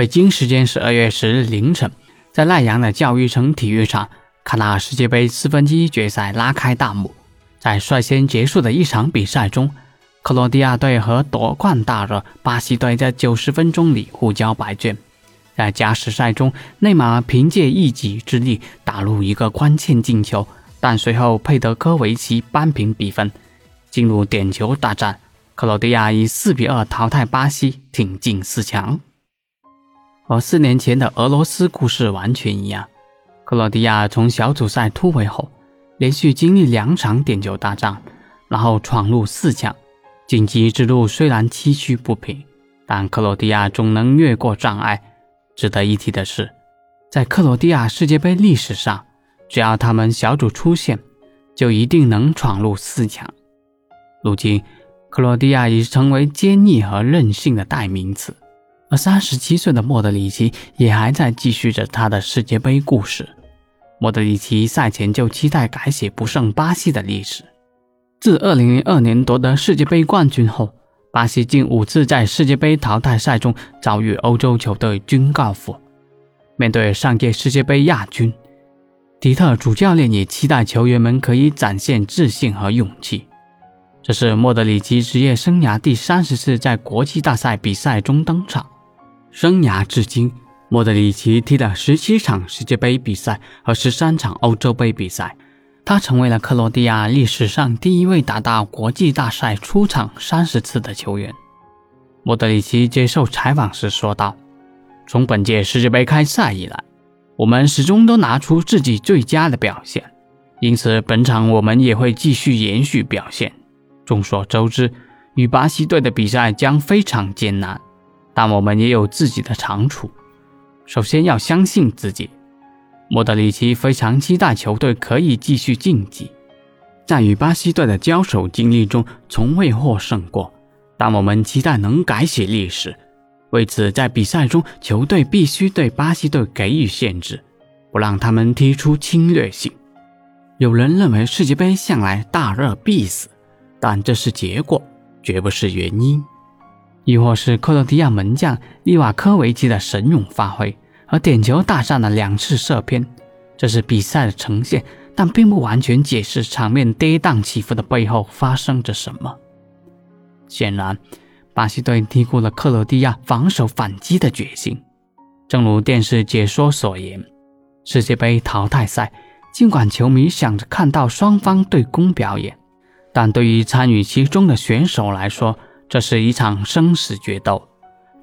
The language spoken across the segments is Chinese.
北京时间十二月十日凌晨，在奈阳的教育城体育场，卡纳世界杯四分之一决赛拉开大幕。在率先结束的一场比赛中，克罗地亚队和夺冠大热巴西队在九十分钟里互交白卷。在加时赛中，内马尔凭借一己之力打入一个关键进球，但随后佩德科维奇扳平比分。进入点球大战，克罗地亚以四比二淘汰巴西，挺进四强。和四年前的俄罗斯故事完全一样，克罗地亚从小组赛突围后，连续经历两场点球大战，然后闯入四强。晋级之路虽然崎岖不平，但克罗地亚总能越过障碍。值得一提的是，在克罗地亚世界杯历史上，只要他们小组出线，就一定能闯入四强。如今，克罗地亚已成为坚毅和韧性的代名词。而三十七岁的莫德里奇也还在继续着他的世界杯故事。莫德里奇赛前就期待改写不胜巴西的历史。自二零零二年夺得世界杯冠军后，巴西近五次在世界杯淘汰赛中遭遇欧洲球队均告负。面对上届世界杯亚军，迪特主教练也期待球员们可以展现自信和勇气。这是莫德里奇职业生涯第三十次在国际大赛比赛中登场。生涯至今，莫德里奇踢了十七场世界杯比赛和十三场欧洲杯比赛，他成为了克罗地亚历史上第一位达到国际大赛出场三十次的球员。莫德里奇接受采访时说道：“从本届世界杯开赛以来，我们始终都拿出自己最佳的表现，因此本场我们也会继续延续表现。众所周知，与巴西队的比赛将非常艰难。”但我们也有自己的长处。首先要相信自己。莫德里奇非常期待球队可以继续晋级，在与巴西队的交手经历中从未获胜过，但我们期待能改写历史。为此，在比赛中球队必须对巴西队给予限制，不让他们踢出侵略性。有人认为世界杯向来大热必死，但这是结果，绝不是原因。亦或是克罗地亚门将利瓦科维奇的神勇发挥和点球大战的两次射偏，这是比赛的呈现，但并不完全解释场面跌宕起伏的背后发生着什么。显然，巴西队低估了克罗地亚防守反击的决心。正如电视解说所言，世界杯淘汰赛，尽管球迷想着看到双方对攻表演，但对于参与其中的选手来说，这是一场生死决斗，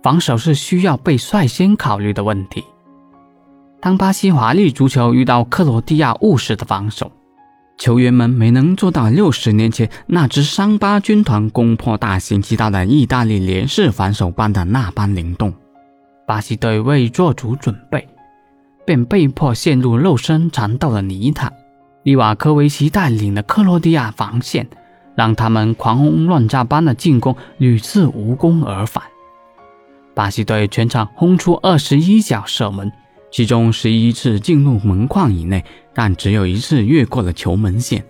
防守是需要被率先考虑的问题。当巴西华丽足球遇到克罗地亚务实的防守，球员们没能做到六十年前那支桑巴军团攻破大行其道的意大利连式反手般的那般灵动。巴西队未做足准备，便被迫陷入肉身缠斗的泥潭。利瓦科维奇带领的克罗地亚防线。让他们狂轰乱炸般的进攻屡次无功而返。巴西队全场轰出二十一脚射门，其中十一次进入门框以内，但只有一次越过了球门线。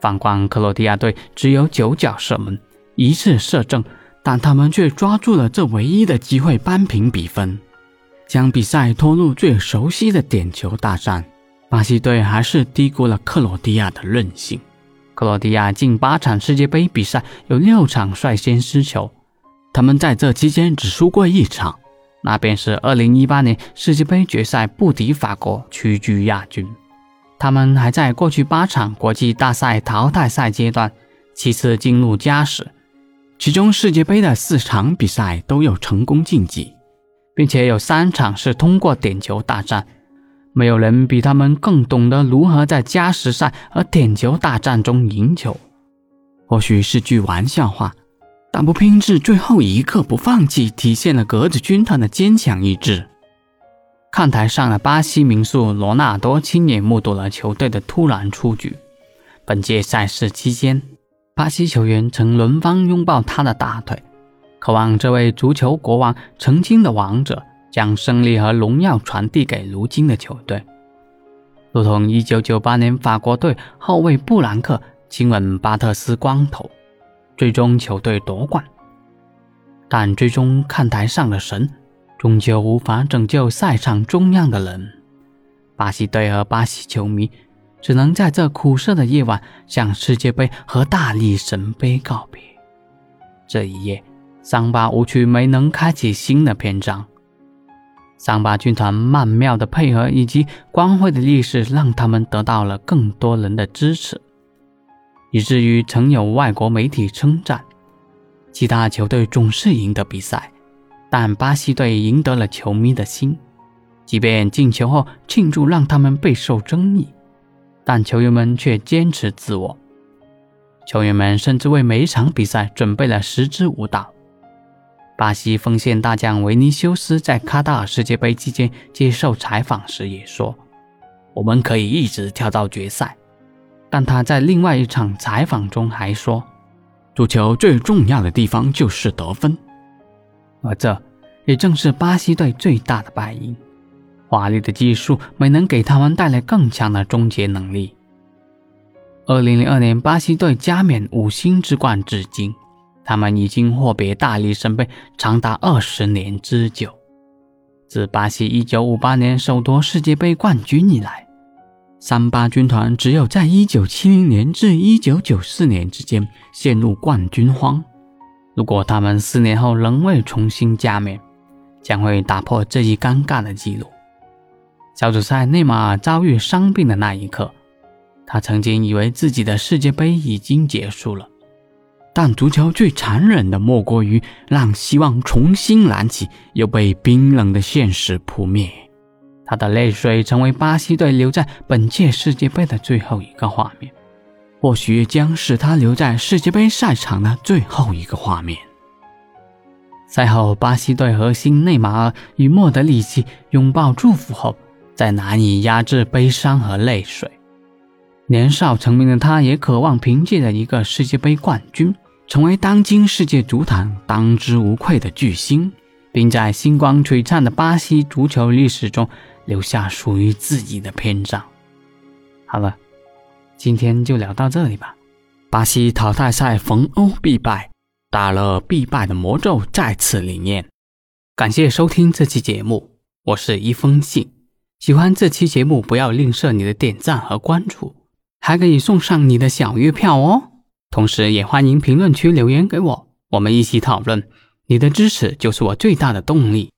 反观克罗地亚队，只有九脚射门，一次射正，但他们却抓住了这唯一的机会扳平比分，将比赛拖入最熟悉的点球大战。巴西队还是低估了克罗地亚的韧性。克罗地亚近八场世界杯比赛有六场率先失球，他们在这期间只输过一场，那便是2018年世界杯决赛不敌法国，屈居亚军。他们还在过去八场国际大赛淘汰赛阶段七次进入加时，其中世界杯的四场比赛都有成功晋级，并且有三场是通过点球大战。没有人比他们更懂得如何在加时赛和点球大战中赢球。或许是句玩笑话，但不拼至最后一刻不放弃，体现了格子军团的坚强意志。看台上的巴西名宿罗纳多亲眼目睹了球队的突然出局。本届赛事期间，巴西球员曾轮番拥抱他的大腿，渴望这位足球国王曾经的王者将胜利和荣耀传递给如今的球队，如同1998年法国队后卫布兰克亲吻巴特斯光头。最终球队夺冠，但最终看台上的神终究无法拯救赛场中央的人。巴西队和巴西球迷只能在这苦涩的夜晚向世界杯和大力神杯告别。这一夜，桑巴舞曲没能开启新的篇章。桑巴军团曼妙的配合以及光辉的历史，让他们得到了更多人的支持。以至于曾有外国媒体称赞，其他球队总是赢得比赛，但巴西队赢得了球迷的心。即便进球后庆祝让他们备受争议，但球员们却坚持自我。球员们甚至为每一场比赛准备了十支舞蹈。巴西锋线大将维尼修斯在卡塔尔世界杯期间接受采访时也说：“我们可以一直跳到决赛。”但他在另外一场采访中还说：“足球最重要的地方就是得分，而这也正是巴西队最大的败因。华丽的技术没能给他们带来更强的终结能力。2002年，巴西队加冕五星之冠至今，他们已经获别大力神杯长达二十年之久。自巴西1958年首夺世界杯冠军以来。”三八军团只有在一九七零年至一九九四年之间陷入冠军荒。如果他们四年后仍未重新加冕，将会打破这一尴尬的记录。小组赛，内马尔遭遇伤病的那一刻，他曾经以为自己的世界杯已经结束了。但足球最残忍的，莫过于让希望重新燃起，又被冰冷的现实扑灭。他的泪水成为巴西队留在本届世界杯的最后一个画面，或许将是他留在世界杯赛场的最后一个画面。赛后，巴西队核心内马尔与莫德里奇拥抱祝福后，再难以压制悲伤和泪水。年少成名的他，也渴望凭借着一个世界杯冠军，成为当今世界足坛当之无愧的巨星，并在星光璀璨的巴西足球历史中。留下属于自己的篇章。好了，今天就聊到这里吧。巴西淘汰赛逢欧必败，打了必败的魔咒再次灵验。感谢收听这期节目，我是一封信。喜欢这期节目，不要吝啬你的点赞和关注，还可以送上你的小月票哦。同时，也欢迎评论区留言给我，我们一起讨论。你的支持就是我最大的动力。